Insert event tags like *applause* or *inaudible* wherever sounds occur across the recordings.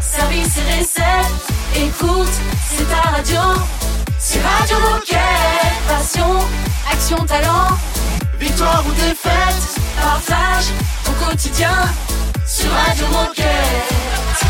service et recettes. Écoute, c'est ta radio. C'est Radio Moquette. Passion, action, talent. Victoire ou défaite, partage ton quotidien sur Radio Moquette.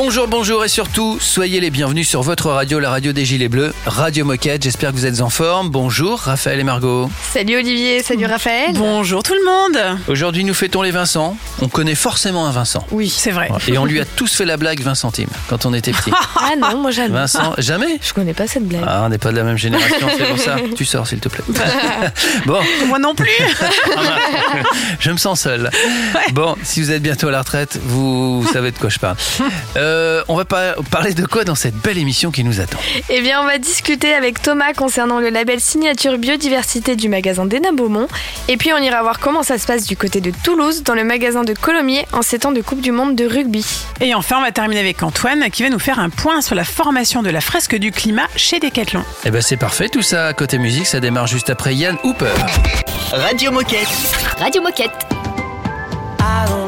Bonjour, bonjour et surtout, soyez les bienvenus sur votre radio, la radio des Gilets Bleus, Radio Moquette. J'espère que vous êtes en forme. Bonjour, Raphaël et Margot. Salut Olivier, salut Raphaël. Bonjour tout le monde. Aujourd'hui, nous fêtons les Vincent. On connaît forcément un Vincent. Oui, c'est vrai. Et on lui a tous fait la blague 20 centimes quand on était petit. *laughs* Ah non, moi jamais. Vincent, jamais Je connais pas cette blague. Ah, on n'est pas de la même génération, c'est pour ça. Tu sors, s'il te plaît. *laughs* bon, Moi non plus. je me sens seul. Bon, si vous êtes bientôt à la retraite, vous, vous savez de quoi je parle. Euh, on va pas parler de quoi dans cette belle émission qui nous attend Eh bien, on va discuter avec Thomas concernant le label signature biodiversité du magasin d'Hénin Beaumont. Et puis, on ira voir comment ça se passe du côté de Toulouse, dans le magasin de Colomiers, en ces temps de Coupe du Monde de rugby. Et enfin, on va terminer avec Antoine qui va nous faire un point sur la formation de la fresque du climat chez Decathlon. Eh ben c'est parfait, tout ça côté musique, ça démarre juste après Yann Hooper. Radio Moquette. Radio Moquette. I don't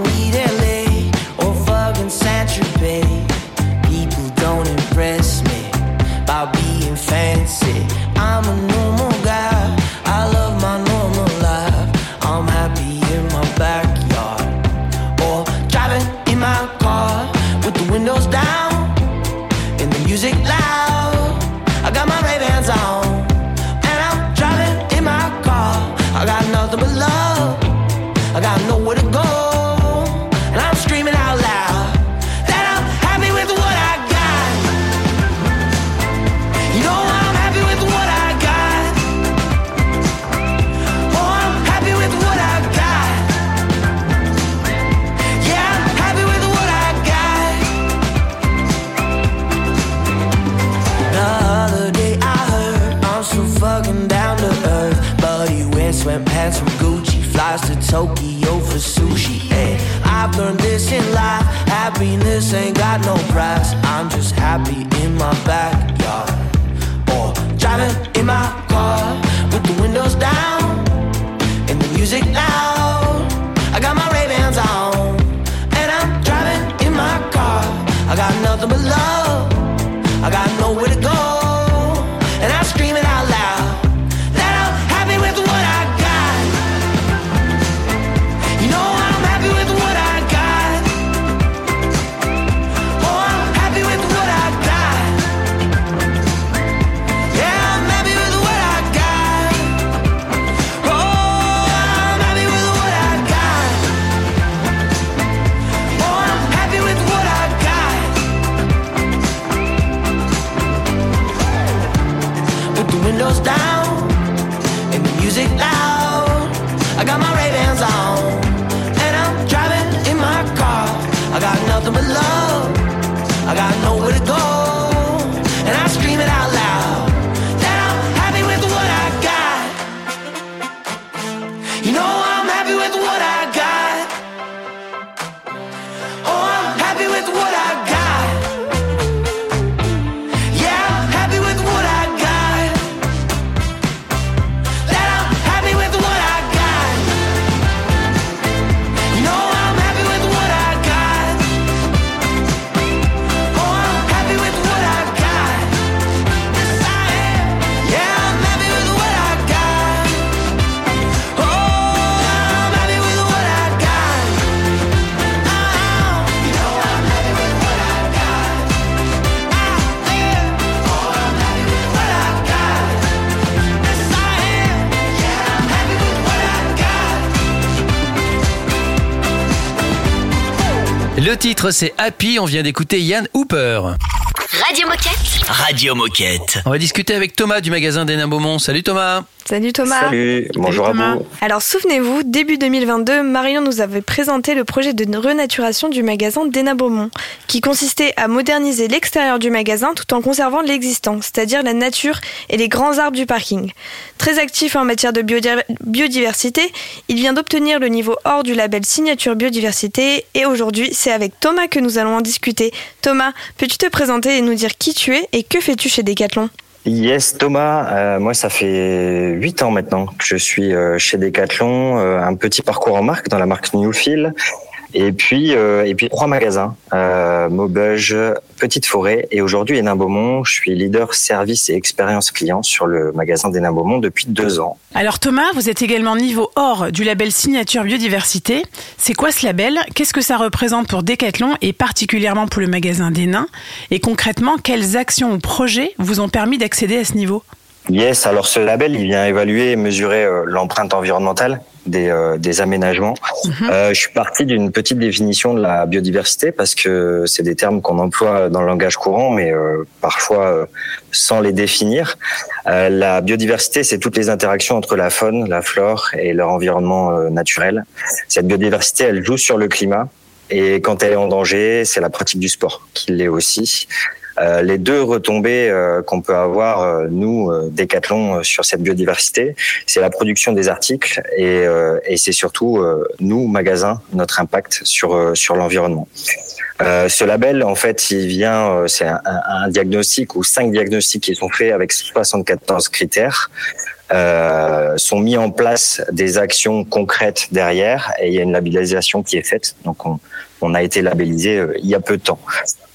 c'est Happy, on vient d'écouter Yann Hooper. Radio Moquette. Radio Moquette. On va discuter avec Thomas du magasin d'Hénin Beaumont. Salut Thomas Salut Thomas. Salut, bonjour à Thomas. vous. Alors souvenez-vous, début 2022, Marion nous avait présenté le projet de renaturation du magasin d'Hénin Beaumont, qui consistait à moderniser l'extérieur du magasin tout en conservant l'existant, c'est-à-dire la nature et les grands arbres du parking. Très actif en matière de biodi- biodiversité, il vient d'obtenir le niveau hors du label signature biodiversité et aujourd'hui c'est avec Thomas que nous allons en discuter. Thomas, peux-tu te présenter et nous dire qui tu es et que fais-tu chez Decathlon? Yes, Thomas, euh, moi ça fait huit ans maintenant que je suis euh, chez Decathlon, euh, un petit parcours en marque dans la marque Newfield. Et puis, euh, et puis trois magasins, euh, Maubeuge, Petite Forêt et aujourd'hui Hénin Beaumont. Je suis leader service et expérience client sur le magasin d'Hénin Beaumont depuis deux ans. Alors Thomas, vous êtes également niveau or du label Signature Biodiversité. C'est quoi ce label? Qu'est-ce que ça représente pour Decathlon et particulièrement pour le magasin d'Hénin? Et concrètement, quelles actions ou projets vous ont permis d'accéder à ce niveau? Yes, alors ce label, il vient évaluer et mesurer euh, l'empreinte environnementale des, euh, des aménagements. Euh, je suis parti d'une petite définition de la biodiversité parce que c'est des termes qu'on emploie dans le langage courant, mais euh, parfois sans les définir. La biodiversité, c'est toutes les interactions entre la faune, la flore et leur environnement naturel. Cette biodiversité, elle joue sur le climat. Et quand elle est en danger, c'est la pratique du sport qui l'est aussi. Euh, les deux retombées euh, qu'on peut avoir, euh, nous, euh, Decathlon, euh, sur cette biodiversité, c'est la production des articles et, et c'est surtout, nous, magasins, notre impact sur, sur l'environnement. Ce label, en fait, il vient, c'est un- un diagnostic ou cinq diagnostics qui sont faits avec 74 critères. Euh, sont mis en place des actions concrètes derrière et il y a une labellisation qui est faite. Donc on, on a été labellisé euh, il y a peu de temps.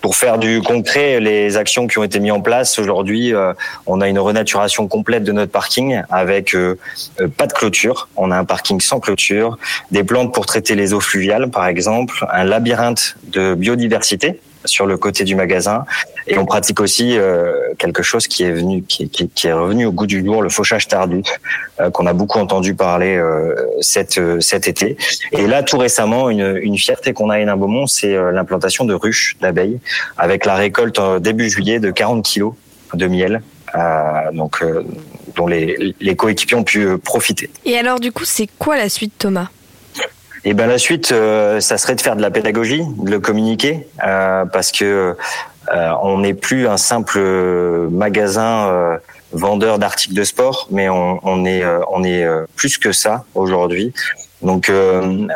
Pour faire du concret, les actions qui ont été mises en place aujourd'hui, euh, on a une renaturation complète de notre parking avec euh, euh, pas de clôture. On a un parking sans clôture, des plantes pour traiter les eaux fluviales, par exemple, un labyrinthe de biodiversité sur le côté du magasin et on pratique aussi quelque chose qui est revenu au goût du jour le fauchage tardif qu'on a beaucoup entendu parler cet été et là tout récemment une, fierté qu'on a à Beaumont c'est l'implantation de ruches d'abeilles avec la récolte euh, début juillet de 40 kilos de miel euh, donc euh, dont les, les coéquipiers ont pu profiter. Et alors du coup, c'est quoi la suite, Thomas? Et ben la suite, euh, ça serait de faire de la pédagogie, de le communiquer, parce que on n'est plus un simple magasin vendeur d'articles de sport, mais on, on est on est plus que ça aujourd'hui. Donc,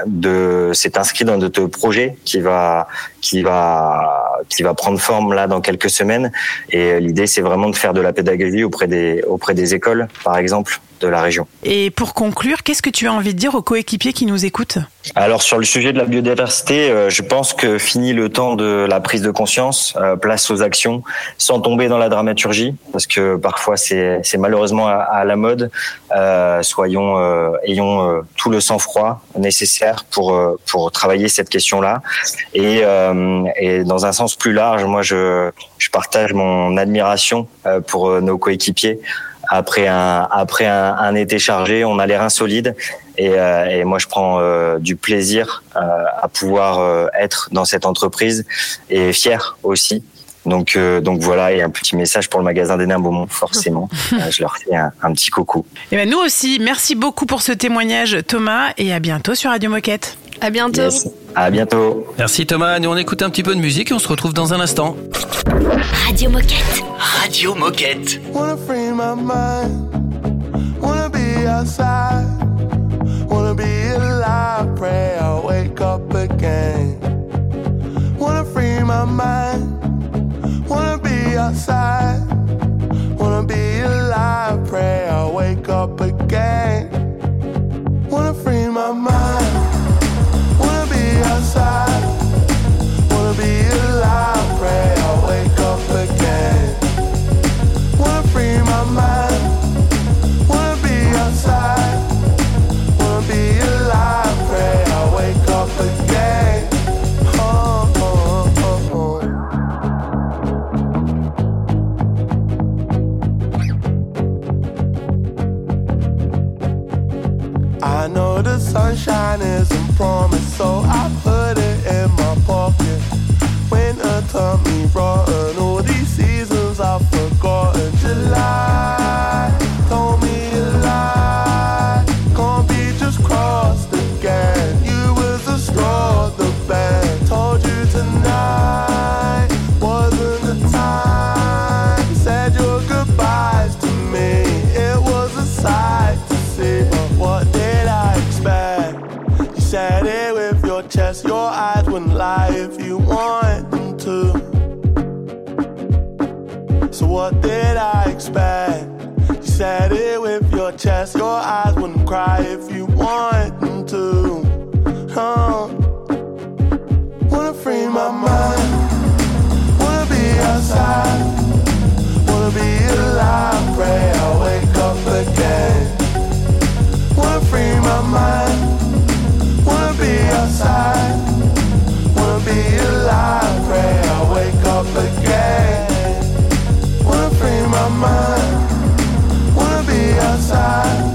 de, c'est inscrit dans notre projet qui va qui va qui va prendre forme là dans quelques semaines. Et l'idée, c'est vraiment de faire de la pédagogie auprès des auprès des écoles, par exemple, de la région. Et pour conclure, qu'est-ce que tu as envie de dire aux coéquipiers qui nous écoutent? Alors sur le sujet de la biodiversité, euh, je pense que fini le temps de la prise de conscience, euh, place aux actions, sans tomber dans la dramaturgie, parce que parfois c'est c'est malheureusement à, à la mode. Euh, soyons euh, ayons euh, tout le sang-froid nécessaire pour euh, pour travailler cette question-là. Et euh, et dans un sens plus large, moi je je partage mon admiration euh, pour euh, nos coéquipiers après un après un, un été chargé, on a l'air insolide et, euh, et moi je prends euh, du plaisir euh, à pouvoir euh, être dans cette entreprise et fier aussi. Donc euh, donc voilà et un petit message pour le magasin des Nains Beaumont forcément. *laughs* Euh, je leur fais un, un petit coucou. Et ben nous aussi, merci beaucoup pour ce témoignage Thomas et à bientôt sur Radio Moquette. À bientôt. Yes. À bientôt. Merci Thomas, nous on écoute un petit peu de musique et on se retrouve dans un instant. Radio Moquette. Radio Moquette. Wanna free my mind. Wanna be outside. Wanna be alive. Pray I'll wake up again. Wanna free my mind. Outside. Wanna be alive. Pray I'll wake up again. Wanna free my mind. Sunshine isn't promised, so I put it in my pocket. Winter turned me cry if you want them to. Huh? Wanna free my mind. Wanna be outside. Wanna be alive. Pray I wake up again. Wanna free my mind. Wanna be outside. Wanna be alive. Pray I wake up again. Wanna free my mind. Wanna be outside.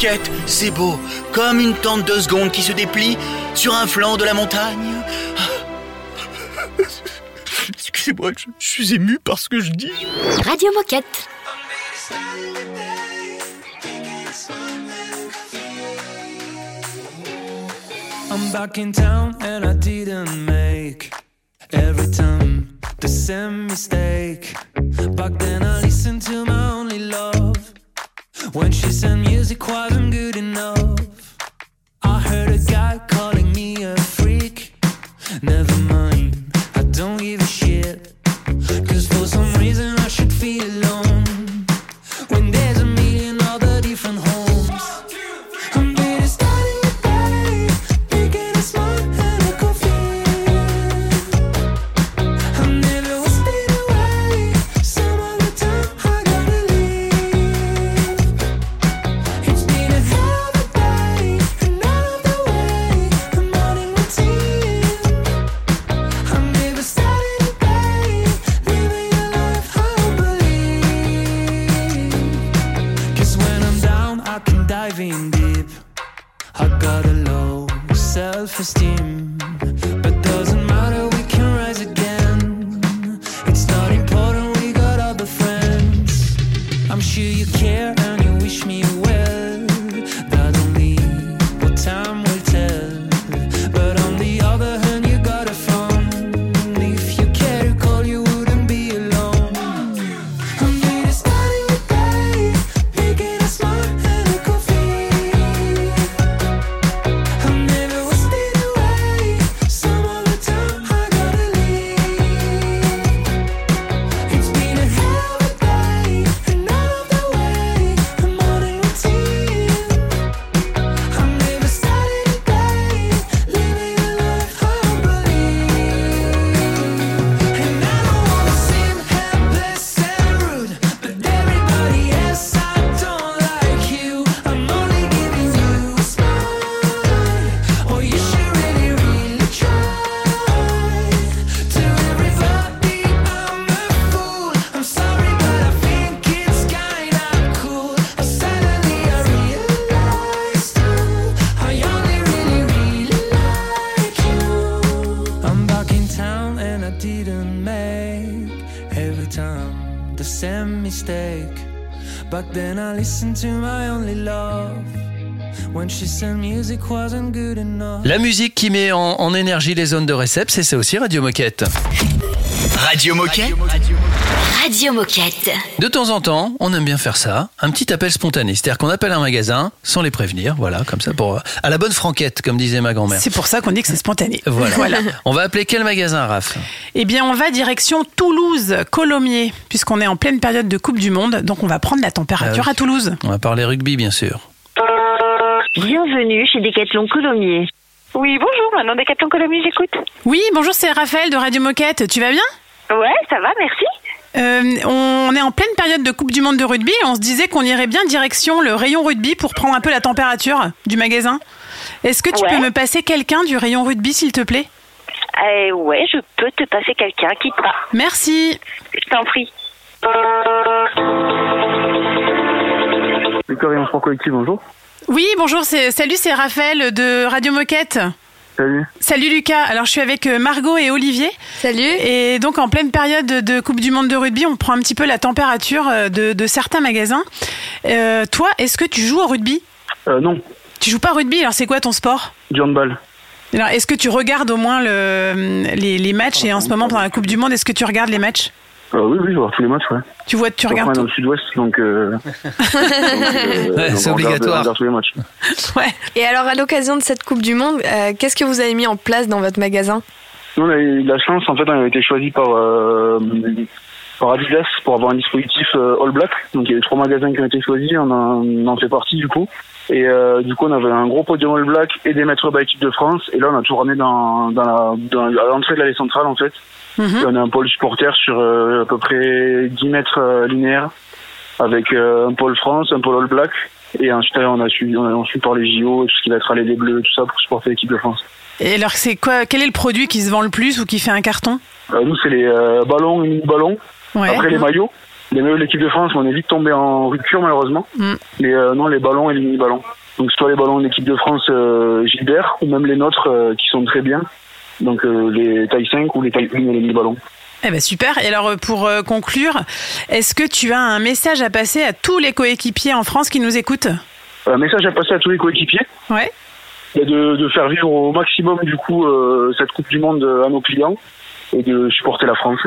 T'inquiète, c'est beau, comme une tente de secondes qui se déplie sur un flanc de la montagne. Ah. Excusez-moi, je, je, suis ému par ce que je dis. Radio Moquette. I'm back in town and I didn't make every time the same mistake. Back then I listened to my When she said music wasn't good enough. La musique qui met en, énergie les zones de réception, c'est ça aussi Radio Moquette. Radio Moquette. Radio Moquette. De temps en temps, on aime bien faire ça, un petit appel spontané. C'est-à-dire qu'on appelle un magasin sans les prévenir, voilà, comme ça, pour à la bonne franquette, comme disait ma grand-mère. C'est pour ça qu'on dit que c'est spontané. *laughs* Voilà. On va appeler quel magasin, Raph? Eh bien, on va direction Toulouse, Colomiers, puisqu'on est en pleine période de Coupe du Monde, donc on va prendre la température Ah oui. à Toulouse. On va parler rugby, bien sûr. Bienvenue chez Decathlon Colomiers. Oui, bonjour, maintenant Decathlon Colomiers, j'écoute. Oui, bonjour, c'est Raphaël de Radio Moquette. Tu vas bien? Ouais, ça va, merci. Euh, on est en pleine période de Coupe du Monde de rugby et on se disait qu'on irait bien direction le rayon rugby pour prendre un peu la température du magasin. Est-ce que tu Ouais. peux me passer quelqu'un du rayon rugby, s'il te plaît? Euh, ouais, je peux te passer quelqu'un, quitte pas. Merci. Je t'en prie. Victorien Sport Collectif, bonjour. Oui, bonjour, c'est, salut, c'est Raphaël de Radio Moquette. Salut. Salut Lucas, alors je suis avec euh, Margot et Olivier. Salut. Et donc en pleine période de Coupe du Monde de rugby, on prend un petit peu la température euh, de, de certains magasins. Euh, toi, est-ce que tu joues au rugby? Euh, non, Tu joues pas au rugby, alors c'est quoi ton sport? Du handball. Alors est-ce que tu regardes au moins le, les, les matchs? Et en ce moment pendant la Coupe du Monde, est-ce que tu regardes les matchs? Euh, oui, oui, je vois tous les matchs, ouais. Tu vois, tu regardes dans tout le sud-ouest, donc. Euh, *laughs* donc, euh, Ouais, c'est obligatoire. regarde tous les matchs. *laughs* Ouais. Et alors, à l'occasion de cette Coupe du Monde, euh, qu'est-ce que vous avez mis en place dans votre magasin? Nous, on a eu de la chance, en fait, on a été choisi par, euh, par Adidas pour avoir un dispositif euh, All Black. Donc, il y a eu trois magasins qui ont été choisis, on en, on en fait partie, du coup. Et euh, du coup, on avait un gros podium All Black et des maîtres by l'équipe de France. Et là, on a tout ramené dans, dans la, dans, à l'entrée de l'allée centrale, en fait. Mhm. On a un pôle supporter sur euh, à peu près 10 mètres euh, linéaires, avec euh, un pôle France, un pôle All Black. Et ensuite, on a suivi, on a ensuite par les JO, tout ce qui va être allée des Bleus, tout ça, pour supporter l'équipe de France. Et alors c'est quoi Quel est le produit qui se vend le plus ou qui fait un carton? Euh, nous, c'est les euh, ballons, les ballons. Ouais. Après, les maillots. Les maillots de l'équipe de France, on est vite tombé en rupture, malheureusement. Mm. Mais euh, non, les ballons et les mini-ballons. Donc, soit les ballons de l'équipe de France Gilbert, ou même les nôtres qui sont très bien. Donc, euh, les tailles 5 ou les tailles 1 et les mini-ballons. Eh ben super. Et alors euh, pour euh, conclure, est-ce que tu as un message à passer à tous les coéquipiers en France qui nous écoutent Un message à passer à tous les coéquipiers. Ouais. Et de, de faire vivre au maximum, du coup, euh, cette Coupe du Monde à nos clients et de supporter la France.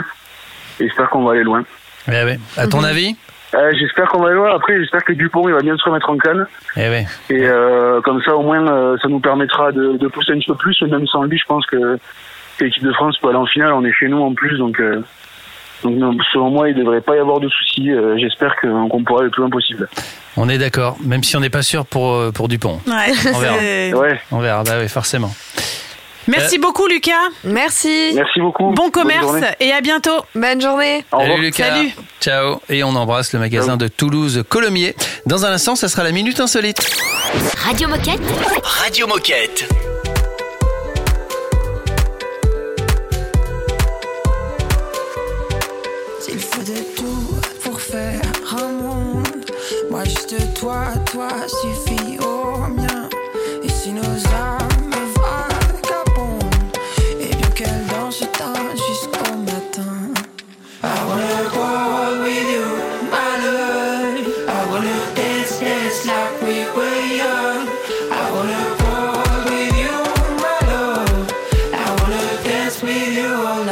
Et J'espère qu'on va aller loin. Eh ouais. À ton avis Euh, j'espère qu'on va aller loin. Après, j'espère que Dupont, il va bien se remettre en canne. Eh ouais. Et euh, comme ça, au moins, euh, ça nous permettra de, de pousser un petit peu plus. Même sans lui, je pense que, l'équipe de France peut aller en finale. On est chez nous en plus, donc, euh, donc non, selon moi, il ne devrait pas y avoir de soucis. Euh, J'espère qu'on pourra aller le plus loin possible. On est d'accord, même si on n'est pas sûr pour, pour Dupont. Ouais. On verra. Ouais. On verra, bah oui, forcément. Merci beaucoup Lucas. Merci. Merci beaucoup. Bon commerce et à bientôt. Bonne journée. Au revoir. Salut Lucas. Salut. Ciao. Et on embrasse le magasin de Toulouse Colomiers. Dans un instant, ça sera la Minute Insolite. Radio Moquette. Radio Moquette. S'il faut de tout pour faire un monde, moi juste toi, toi suffit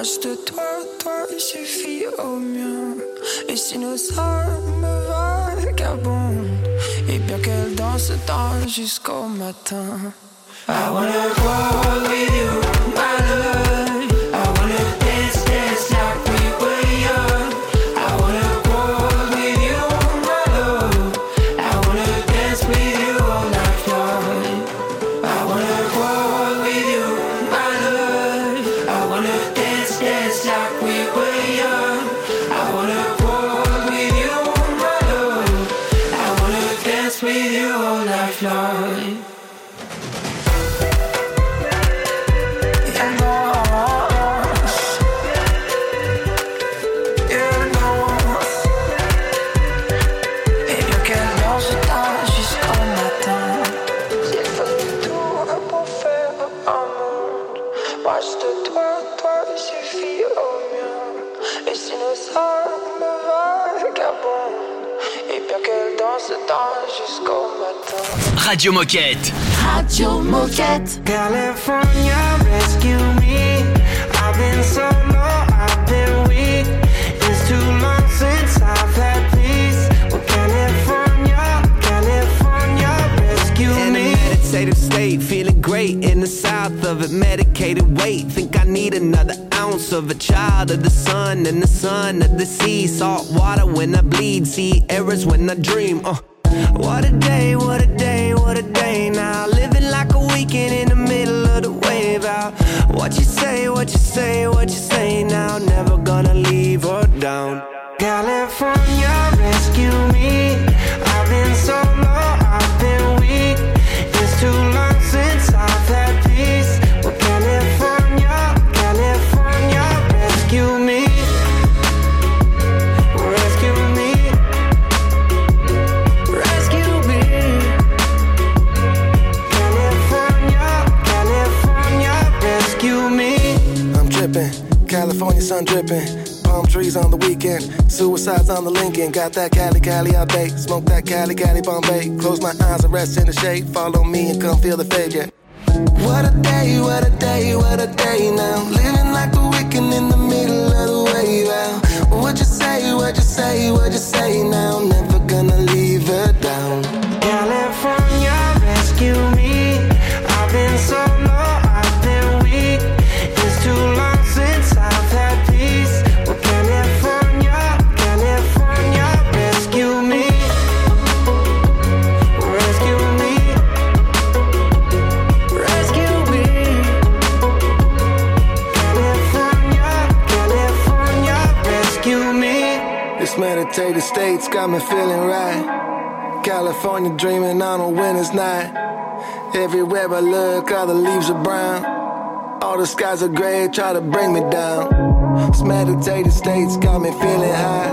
Moi juste toi, toi suffit au mien Et si nos âmes vagabondent Et bien qu'elles dansent tant jusqu'au matin. I wanna go with you, my love Radio Moquette. Radio Moquette. California, rescue me. I've been so low, I've been weak. It's too long since I've had peace. Well, California, California, rescue In a me. meditative state, feeling great in the south of it. Medicated weight, think I need another ounce of a child of the sun and the sun of the sea. Salt water when I bleed, see errors when I dream. Uh. What a day, what a day, what a day now. Living like a weekend in the middle of the wave out. What you say, what you say, what you say now. Never gonna leave her down. Sun dripping. Palm trees on the weekend, suicides on the Lincoln. Got that Cali, Cali out day. Smoke that Cali, Cali, Bombay. Close my eyes and rest in the shade. Follow me and come feel the fade, yeah. What a day, what a day, what a day now. Living like a weekend in the middle of the wave out. What you say, what you say, what you say now. Never gonna leave her down. California, rescue meditative state's got me feeling right. California dreaming on a winter's night. Everywhere I look, all the leaves are brown. All the skies are gray, try to bring me down. This meditative state's got me feeling high.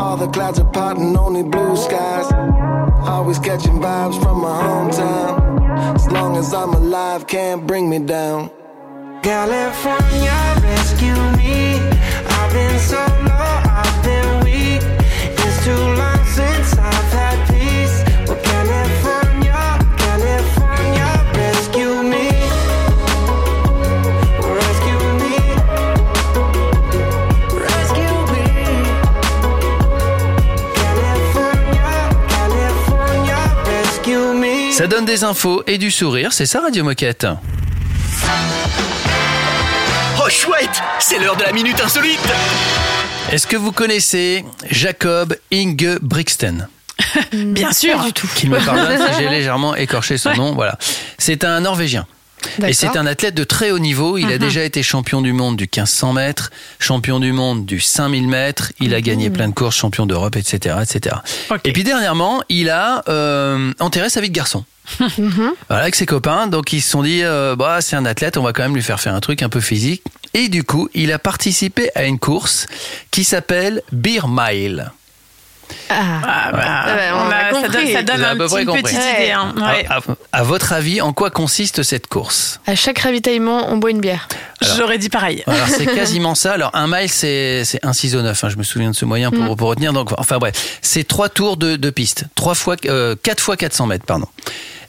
All the clouds are parting, only blue skies. Always catching vibes from my hometown. As long as I'm alive, can't bring me down. California, rescue me. I've been so Ça donne des infos et du sourire, c'est ça Radio Moquette. Oh chouette, c'est l'heure de la minute insolite. Est-ce que vous connaissez Jacob Inge Brixton Bien sûr. Du tout. Qu'il me pardonne si *laughs* j'ai légèrement écorché son nom. Voilà. C'est un Norvégien. Et c'est un athlète de très haut niveau. Il a Mhm. déjà été champion du monde du 1500 mètres, champion du monde du 5000 mètres. Il a gagné plein de courses, champion d'Europe, etc., etc. Et puis dernièrement, il a euh, enterré sa vie de garçon. *laughs* Voilà, avec ses copains. Donc ils se sont dit, euh, bah c'est un athlète, on va quand même lui faire faire un truc un peu physique. Et du coup, il a participé à une course qui s'appelle Beer Mile. Ah. Ah, bah, Ah on a ça compris. donne, ça un peu petit- une compris. petite Ouais. idée. hein. Ouais. À, à- à votre avis, en quoi consiste cette course? À chaque ravitaillement, on boit une bière. J'aurais dit pareil. Alors c'est *laughs* quasiment ça. Alors un mile c'est c'est un ciseau neuf. hein, je me souviens de ce moyen pour, pour retenir. Donc enfin bref, c'est trois tours de, de piste, trois fois euh, quatre fois 400 mètres pardon.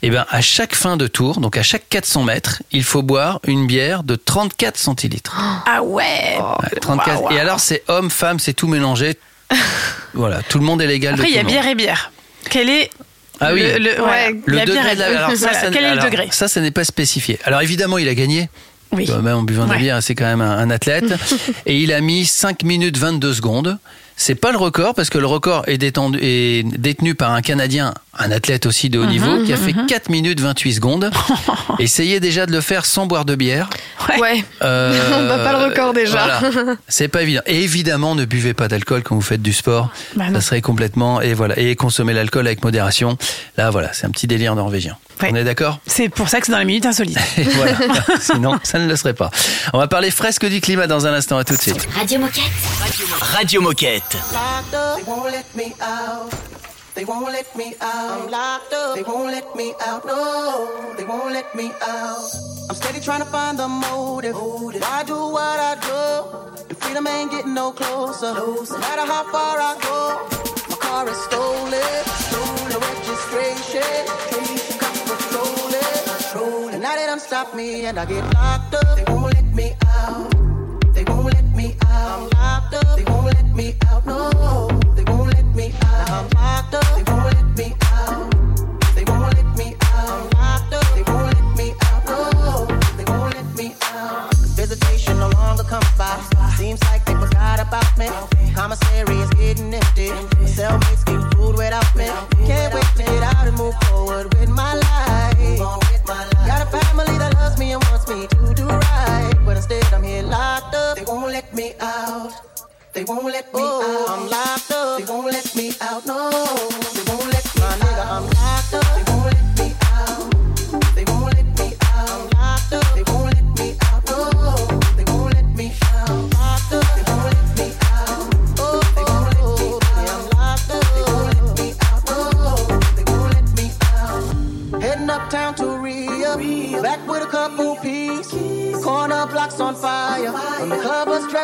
Et bien à chaque fin de tour, donc à chaque 400 mètres, il faut boire une bière de 34 centilitres. Ah ouais. Ouais, 34. Waouh, waouh. Et alors c'est homme, femme, c'est tout mélangé. *laughs* voilà, tout le monde est légal. Après, il y a bière et bière. Quel est Ah oui. le, le- ouais, Le la bière degré et- de la, alors ça, ça- Quel est le alors, degré Ça, ça n'est pas spécifié. Alors évidemment, il a gagné. Oui. Quand même, en buvant de la Ouais. bière, c'est quand même un, un athlète. *laughs* et il a mis 5 minutes 22 secondes. C'est pas le record parce que le record est, détendu, est détenu par un Canadien, un athlète aussi de haut Mhm, niveau, qui a fait mhm. 4 minutes 28 secondes. *laughs* Essayez déjà de le faire sans boire de bière. Ouais. Euh, *laughs* On bat pas le record déjà. voilà. C'est pas évident. Et évidemment, ne buvez pas d'alcool quand vous faites du sport. Bah ça serait complètement et voilà et consommez l'alcool avec modération. Là, voilà, c'est un petit délire norvégien. Ouais. On est d'accord C'est pour ça que c'est dans les minutes insolites. *laughs* Et voilà. *laughs* Sinon, ça ne le serait pas. On va parler fresque du climat dans un instant. À tout de suite. Radio Moquette. Radio Moquette. They won't let me out. They won't let me out. I'm locked up, they won't let me out. No, they won't let me out. I'm steady trying to find the motive. Why do what I do? And freedom ain't getting no closer. No matter how far I go, my car is stolen. Stolen registration. About me and I get locked up. They won't let me out. They won't let me out. I'm locked up. They won't let me out. No, they won't let me out. I'm locked up. They won't let me out. They won't let me out. I'm locked up. They won't let me out. No, they won't let me out. Visitation no longer comes by. Seems like they forgot about me. Commissary is getting empty. Cellmates get food without me. Can't wait to get out and move forward with my life. Won't let me out. They won't let me oh, out. I'm locked up. They won't let me out. No,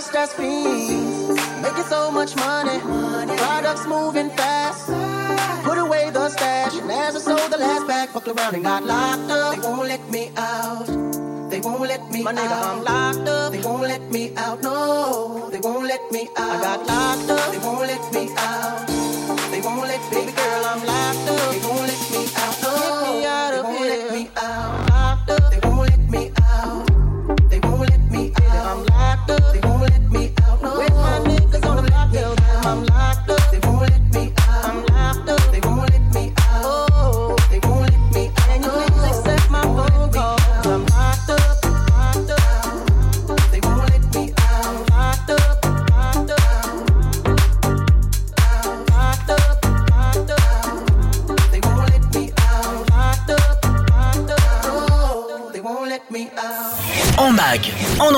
was dressed as. Making so much money, products moving fast. Put away the stash, and as I sold the last bag, fucked around and got locked up. They won't let me out. They won't let me out. My nigga, I'm locked up. They won't let me out. No, they won't let me out. I got locked up. They won't let me out. They won't let me, baby girl, I'm locked up.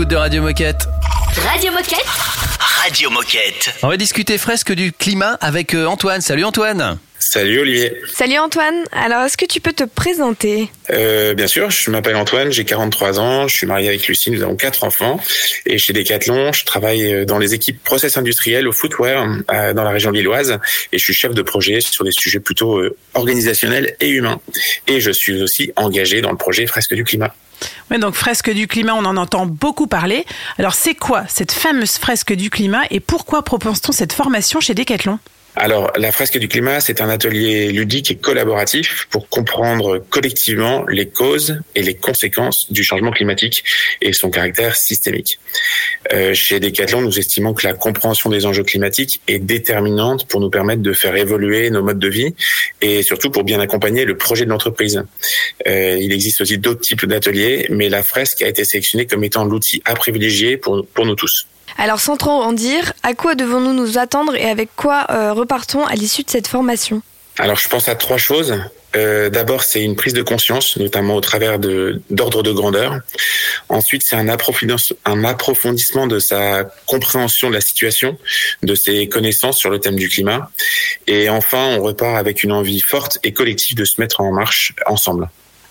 L'écoute de Radio Moquette. Radio Moquette. Radio Moquette. On va discuter fresque du climat avec euh, Antoine. Salut Antoine. Salut Olivier. Salut Antoine, alors est-ce que tu peux te présenter? Euh, bien sûr, je m'appelle Antoine, j'ai 43 ans, je suis marié avec Lucie, nous avons quatre enfants. Et chez Decathlon, je travaille euh, dans les équipes process industriels au footwear euh, dans la région lilloise. Et je suis chef de projet sur des sujets plutôt euh, organisationnels et humains. Et je suis aussi engagé dans le projet Fresque du climat. Ouais, donc fresque du climat, on en entend beaucoup parler. Alors c'est quoi cette fameuse fresque du climat et pourquoi propose-t-on cette formation chez Decathlon? Alors, la fresque du climat, c'est un atelier ludique et collaboratif pour comprendre collectivement les causes et les conséquences du changement climatique et son caractère systémique. Euh, chez Decathlon, nous estimons que la compréhension des enjeux climatiques est déterminante pour nous permettre de faire évoluer nos modes de vie et surtout pour bien accompagner le projet de l'entreprise. Euh, il existe aussi d'autres types d'ateliers, mais la fresque a été sélectionnée comme étant l'outil à privilégier pour, pour nous tous. Alors sans trop en dire, à quoi devons-nous nous attendre et avec quoi euh, repartons à l'issue de cette formation? Alors, je pense à trois choses. Euh, D'abord, c'est une prise de conscience, notamment au travers d'ordre de grandeur. Ensuite, c'est un approfondissement de sa compréhension de la situation, de ses connaissances sur le thème du climat. Et enfin, on repart avec une envie forte et collective de se mettre en marche ensemble.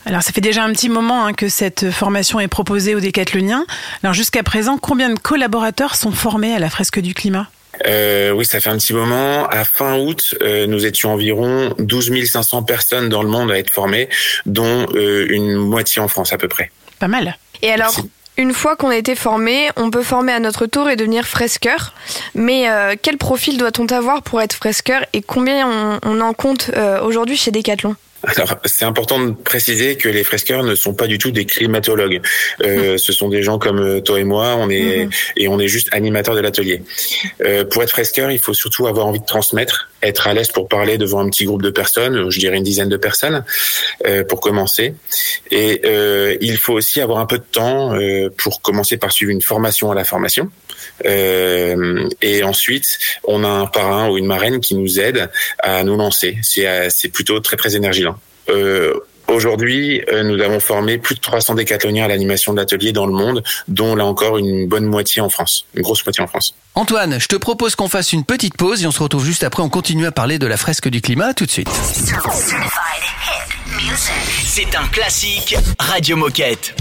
Alors ça fait déjà un petit moment hein, que cette formation est proposée aux décathloniens. Alors jusqu'à présent, combien de collaborateurs sont formés à la fresque du climat? Euh, oui, ça fait un petit moment. À fin août, euh, nous étions environ 12 500 personnes dans le monde à être formées, dont euh, une moitié en France à peu près. Pas mal. Et alors, une fois qu'on a été formé, on peut former à notre tour et devenir fresqueur. Mais euh, quel profil doit-on avoir pour être fresqueur et combien on, on en compte euh, aujourd'hui chez Decathlon? Alors, c'est important de préciser que les fresqueurs ne sont pas du tout des climatologues. Euh, ce sont des gens comme euh, toi et moi, on est et on est juste animateurs de l'atelier. Euh, pour être fresqueur, il faut surtout avoir envie de transmettre, être à l'aise pour parler devant un petit groupe de personnes, je dirais une dizaine de personnes, euh, pour commencer. Et euh, il faut aussi avoir un peu de temps euh, pour commencer par suivre une formation à la formation. Euh, et ensuite, on a un parrain ou une marraine qui nous aide à nous lancer. C'est euh, plutôt très très énergilant. Euh, Aujourd'hui, euh, nous avons formé plus de 300 décathloniens à l'animation de l'atelier dans le monde, dont là encore une bonne moitié en France, une grosse moitié en France. Antoine, je te propose qu'on fasse une petite pause et on se retrouve juste après. On continue à parler de la fresque du climat tout de suite. C'est un classique Radio Moquette.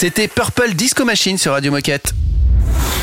C'était Purple Disco Machine sur Radio Moquette.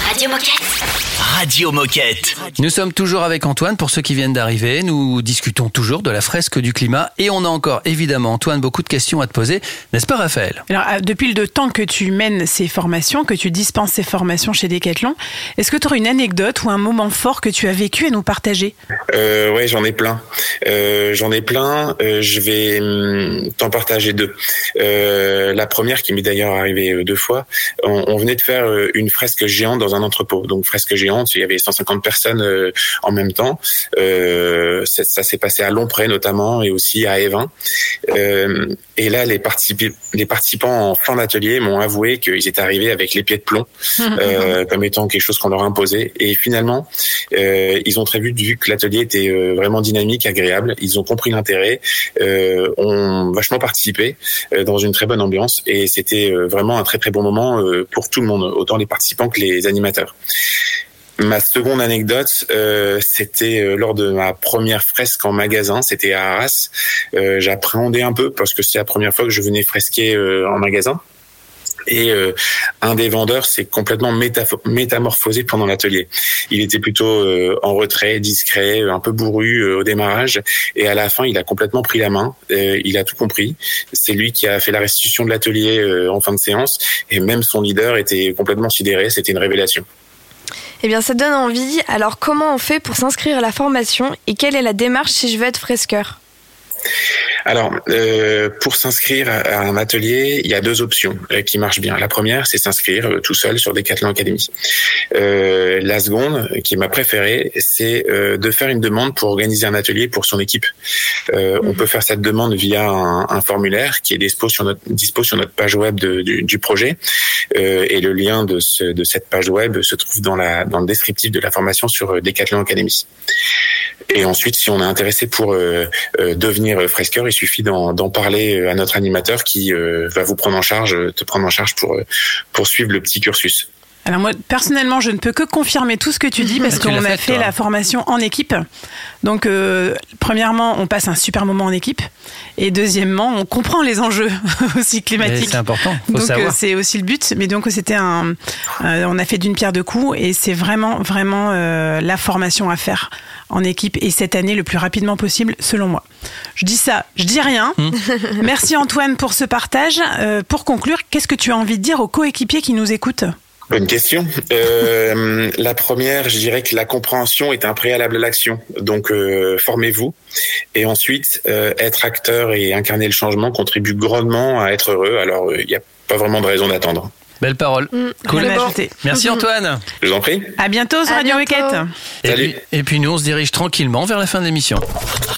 Radio Moquette. Radio Moquette. Nous sommes toujours avec Antoine pour ceux qui viennent d'arriver. Nous discutons toujours de la fresque du climat et on a encore évidemment Antoine beaucoup de questions à te poser, n'est-ce pas Raphaël? Alors, euh, depuis le temps que tu mènes ces formations, que tu dispenses ces formations chez Decathlon, est-ce que tu aurais une anecdote ou un moment fort que tu as vécu à nous partager? Euh, ouais, j'en ai plein. Euh, j'en ai plein. Euh, je vais hum, t'en partager deux. Euh, la première, qui m'est d'ailleurs arrivée deux fois, on, on venait de faire une fresque géante dans un entrepôt. Donc fresque géante, il y avait 150 personnes euh, en même temps. Euh, ça, ça s'est passé à Lompré notamment et aussi à Évin. Euh, et là, les, participants en fin d'atelier m'ont avoué qu'ils étaient arrivés avec les pieds de plomb, *laughs* comme étant quelque chose qu'on leur imposait. Et finalement, ils ont très vite vu que l'atelier était vraiment dynamique, agréable. Ils ont compris l'intérêt, ont vachement participé dans une très bonne ambiance. Et c'était vraiment un très très bon moment pour tout le monde, autant les participants que les animateurs. Ma seconde anecdote, euh, c'était euh, lors de ma première fresque en magasin, c'était à Arras. Euh, J'appréhendais un peu parce que c'était la première fois que je venais fresquer euh, en magasin. Et euh, un des vendeurs s'est complètement métamorphosé pendant l'atelier. Il était plutôt euh, en retrait, discret, un peu bourru euh, au démarrage, et à la fin, il a complètement pris la main. Euh, il a tout compris. C'est lui qui a fait la restitution de l'atelier euh, en fin de séance, et même son leader était complètement sidéré. C'était une révélation. Eh bien, ça donne envie. Alors, comment on fait pour s'inscrire à la formation et quelle est la démarche si je veux être fresqueur Alors, euh, pour s'inscrire à un atelier, il y a deux options euh, qui marchent bien. La première, c'est s'inscrire euh, tout seul sur Decathlon Academy. Euh, la seconde, qui est ma préférée, c'est euh, de faire une demande pour organiser un atelier pour son équipe. Euh, On peut faire cette demande via un, un formulaire qui est dispo sur notre, dispo sur notre page web de- du, du projet. Euh, et le lien de, ce, de cette page web se trouve dans, la, dans le descriptif de la formation sur Decathlon Academy. Et ensuite, si on est intéressé pour devenir fresqueur, suffit d'en parler euh, à notre animateur qui euh, va vous prendre en charge, euh, te prendre en charge pour pour suivre le petit cursus. Alors moi, personnellement, je ne peux que confirmer tout ce que tu dis parce Tu l'as qu'on a fait, toi. la formation en équipe. Donc, euh, premièrement, on passe un super moment en équipe. Et deuxièmement, on comprend les enjeux *laughs* aussi climatiques. C'est important, faut donc, euh, c'est aussi le but. Mais donc, c'était un... euh, on a fait d'une pierre deux coups et c'est vraiment, vraiment euh, la formation à faire en équipe et cette année le plus rapidement possible, selon moi. Je dis ça, je dis rien. Hmm. Merci Antoine pour ce partage. Euh, pour conclure, qu'est-ce que tu as envie de dire aux coéquipiers qui nous écoutent? Bonne question. Euh, la première, je dirais que la compréhension est un préalable à l'action. Donc, euh, formez-vous. Et ensuite, euh, être acteur et incarner le changement contribue grandement à être heureux. Alors, euh, il n'y a pas vraiment de raison d'attendre. Belle parole. Cool. À ajouter. Merci Antoine. Je vous en prie. À bientôt sur À Radio bientôt. Moquette. Et puis, et puis nous, on se dirige tranquillement vers la fin de l'émission.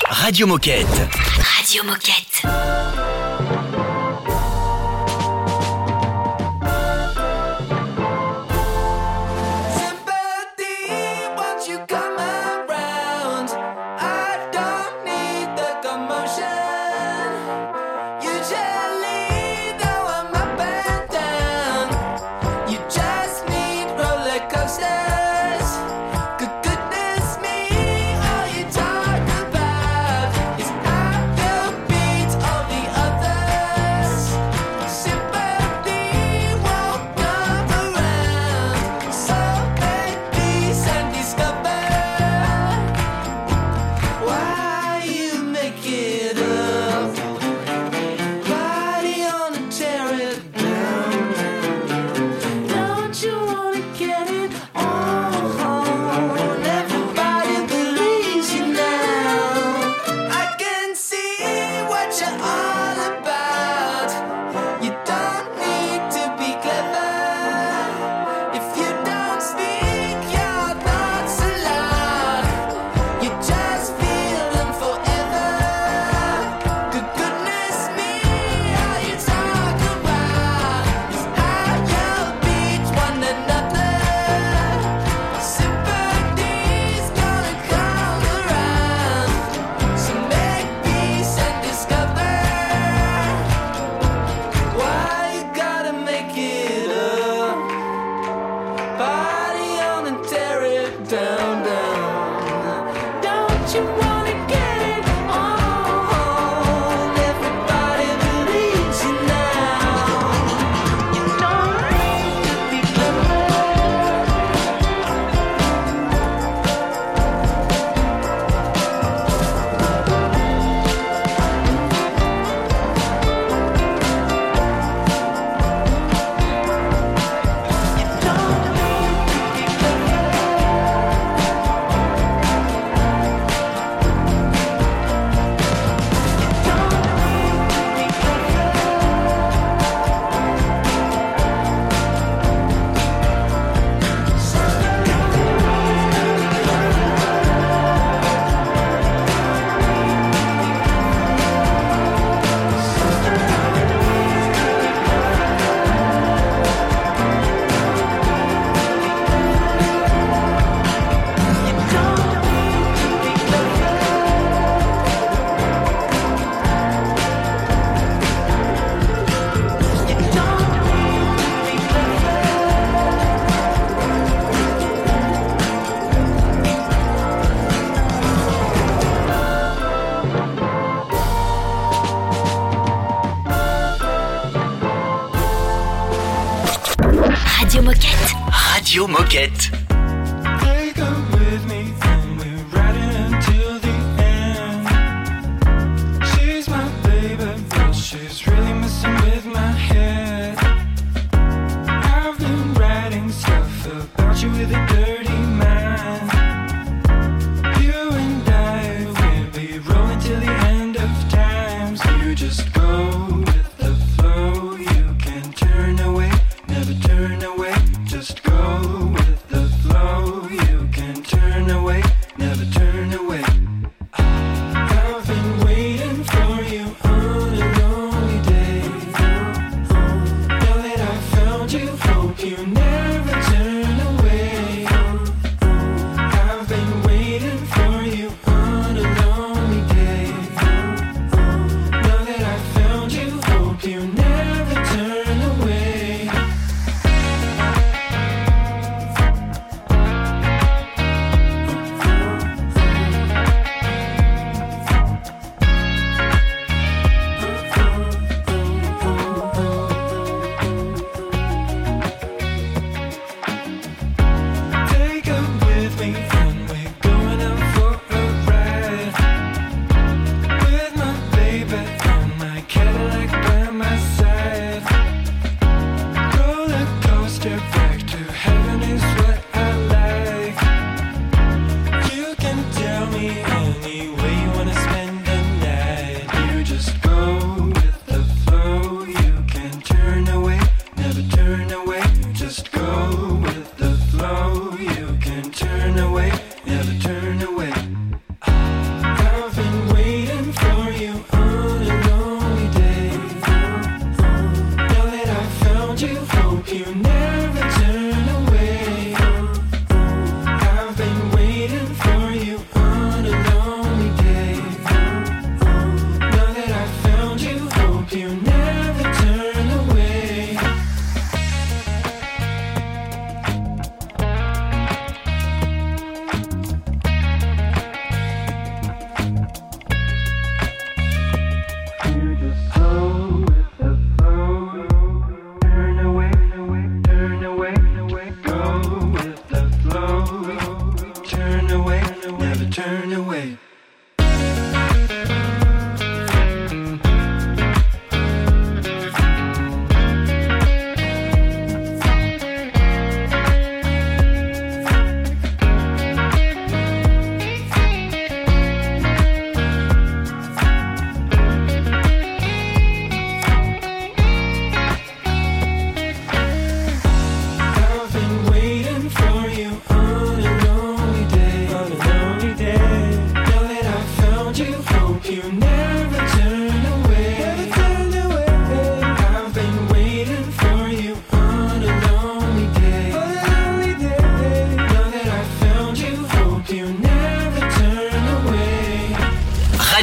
Radio Moquette. Radio Moquette.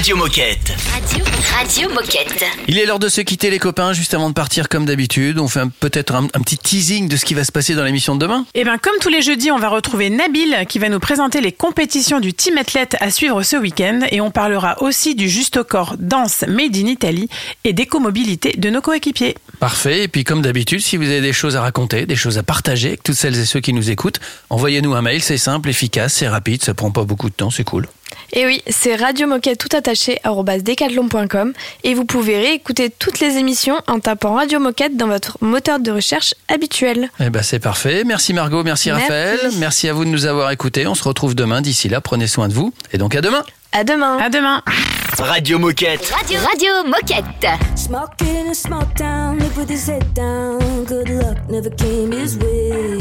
Radio Moquette. Radio, Radio Moquette. Il est l'heure de se quitter les copains, juste avant de partir comme d'habitude. On fait peut-être un, un petit teasing de ce qui va se passer dans l'émission de demain. Eh bien, comme tous les jeudis, on va retrouver Nabil qui va nous présenter les compétitions du Team Athlète à suivre ce week-end et on parlera aussi du Juste au corps danse made in Italy et d'écomobilité de nos coéquipiers. Parfait. Et puis comme d'habitude, si vous avez des choses à raconter, des choses à partager avec toutes celles et ceux qui nous écoutent, envoyez-nous un mail. C'est simple, efficace, c'est rapide, ça prend pas beaucoup de temps, c'est cool. Et oui, c'est Radio Moquette tout attaché decathlon.com et vous pouvez réécouter toutes les émissions en tapant Radio Moquette dans votre moteur de recherche habituel. Eh ben c'est parfait. Merci Margot, merci, Merci. Raphaël, merci à vous de nous avoir écoutés. On se retrouve demain. D'ici là, prenez soin de vous et donc à demain. À demain. À demain. Radio Moquette. Radio, Radio Moquette. Smoking a small town, live with his head down. Good luck never came his way.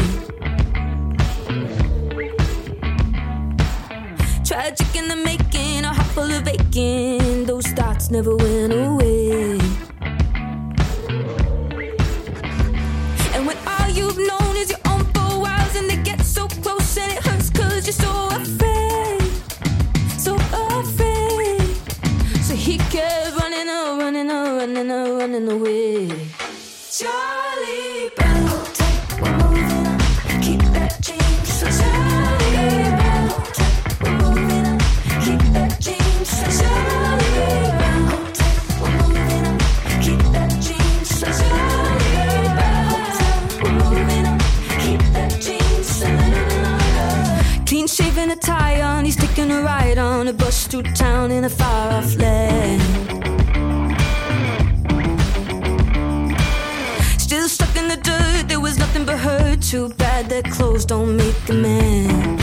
Tragic in the making, a heart full of aching. Those thoughts never went away. And when all you've known is your own four walls, and they get so close and it hurts cause you're so afraid. So afraid. So he kept running, oh, running, oh, running, oh, running away. Charlie Brown, we're moving on. Keep that change. So Charlie Shaven, a tie on. He's taking a ride on a bus through town in a far off land. Still stuck in the dirt, there was nothing but hurt. Too bad that clothes don't make a man.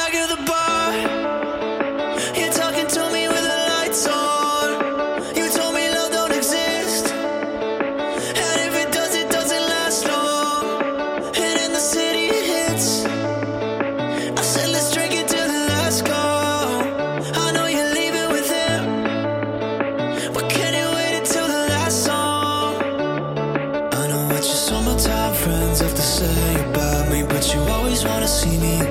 Say